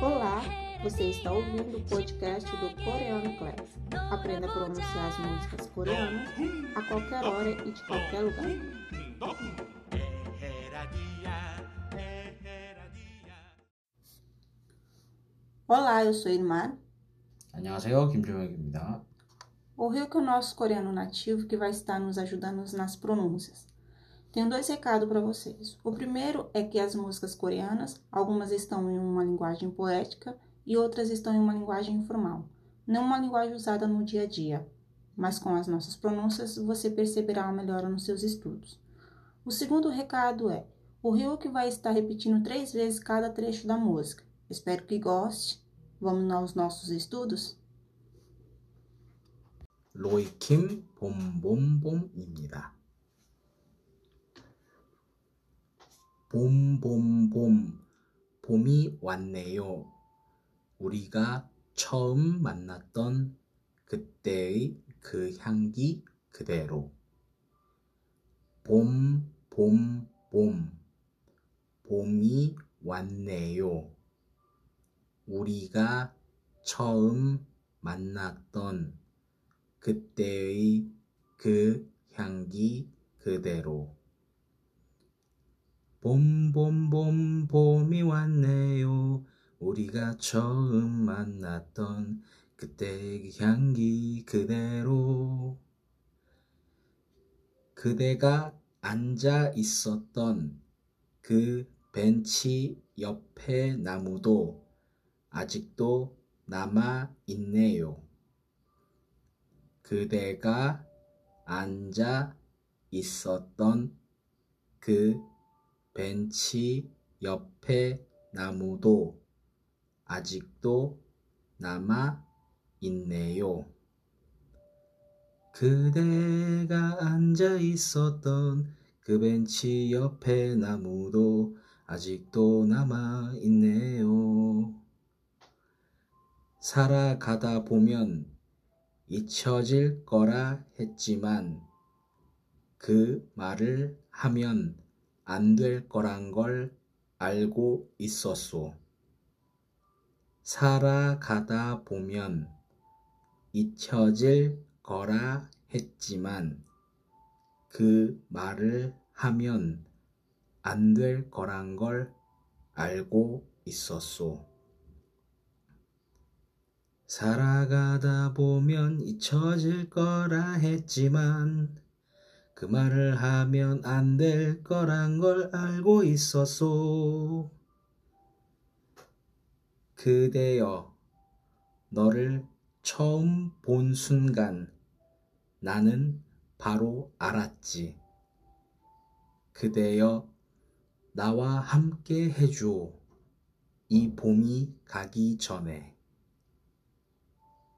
Olá, você está ouvindo o podcast do Coreano Class. Aprenda a pronunciar as músicas coreanas a qualquer hora e de qualquer lugar. Olá, eu sou Irmã. 안녕하세요. 김종혁입니다. O Rio é o nosso coreano nativo que vai estar nos ajudando nas pronúncias. Tenho dois recados para vocês. O primeiro é que as músicas coreanas, algumas estão em uma linguagem poética e outras estão em uma linguagem informal, não uma linguagem usada no dia a dia, mas com as nossas pronúncias você perceberá uma melhora nos seus estudos. O segundo recado é: o Ryuk vai estar repetindo três vezes cada trecho da música. Espero que goste. Vamos aos nossos estudos? 로이킴 봄봄봄입니다. 봄, 봄, 봄, 봄이 왔네요. 우리가 처음 만났던 그때의 그 향기 그대로. 봄, 봄, 봄, 봄이 왔네요. 우리가 처음 만났던 그때의 그 향기 그대로. 봄, 봄, 봄, 봄이 왔네요. 우리가 처음 만났던 그때의 향기 그대로. 그대가 앉아 있었던 그 벤치 옆에 나무도 아직도 남아 있네요. 그대가 앉아 있었던 그 벤치 옆에 나무도 아직도 남아 있네요. 그대가 앉아 있었던 그 벤치 옆에 나무도 아직도 남아 있네요. 살아가다 보면 잊혀질 거라 했지만 그 말을 하면 안 될 거란 걸 알고 있었소. 살아가다 보면 잊혀질 거라 했지만 그 말을 하면 안 될 거란 걸 알고 있었소. 살아가다 보면 잊혀질 거라 했지만 그 말을 하면 안 될 거란 걸 알고 있었소. 그대여, 너를 처음 본 순간 나는 바로 알았지. 그대여, 나와 함께 해줘. 이 봄이 가기 전에.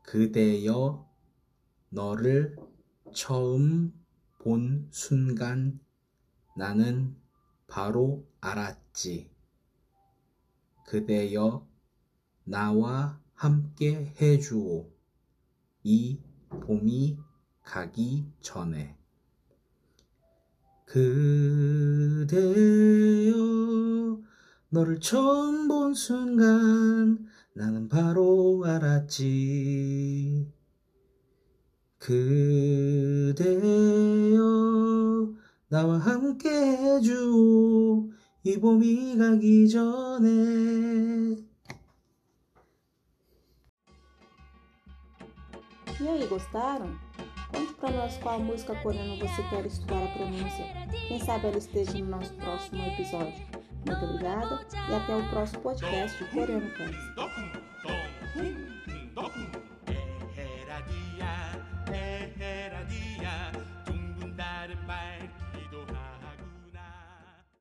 그대여, 너를 처음 본 순간 나는 바로 알았지. 그대여 나와 함께 해주오. 이 봄이 가기 전에. 그대여 너를 처음 본 순간 나는 바로 알았지. 그대여 나와 함께 해줘 이 봄이 가기 전에 E aí, gostaram? Conte para nós qual música coreana você quer estudar a pronúncia. Quem sabe ela esteja no nosso próximo episódio. Muito obrigada e até o próximo podcast de Coreano Câncer.